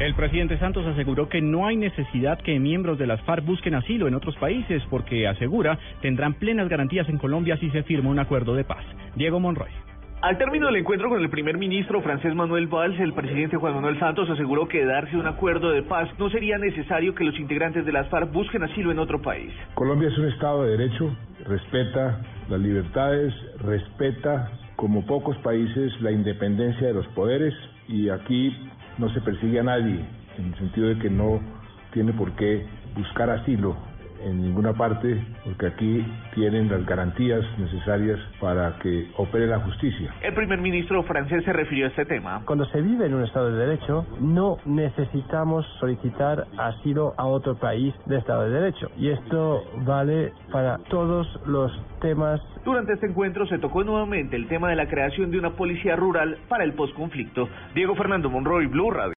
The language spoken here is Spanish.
El presidente Santos aseguró que no hay necesidad que miembros de las FARC busquen asilo en otros países porque asegura tendrán plenas garantías en Colombia si se firma un acuerdo de paz. Diego Monroy. Al término del encuentro con el primer ministro francés Manuel Valls, el presidente Juan Manuel Santos aseguró que darse un acuerdo de paz no sería necesario que los integrantes de las FARC busquen asilo en otro país. Colombia es un Estado de Derecho, respeta las libertades, respeta como pocos países la independencia de los poderes y aquí no se persigue a nadie en el sentido de que no tiene por qué buscar asilo en ninguna parte, porque aquí tienen las garantías necesarias para que opere la justicia. El primer ministro francés se refirió a este tema. Cuando se vive en un Estado de Derecho, no necesitamos solicitar asilo a otro país de Estado de Derecho. Y esto vale para todos los temas. Durante este encuentro se tocó nuevamente el tema de la creación de una policía rural para el posconflicto. Diego Fernando Monroy, Blue Radio.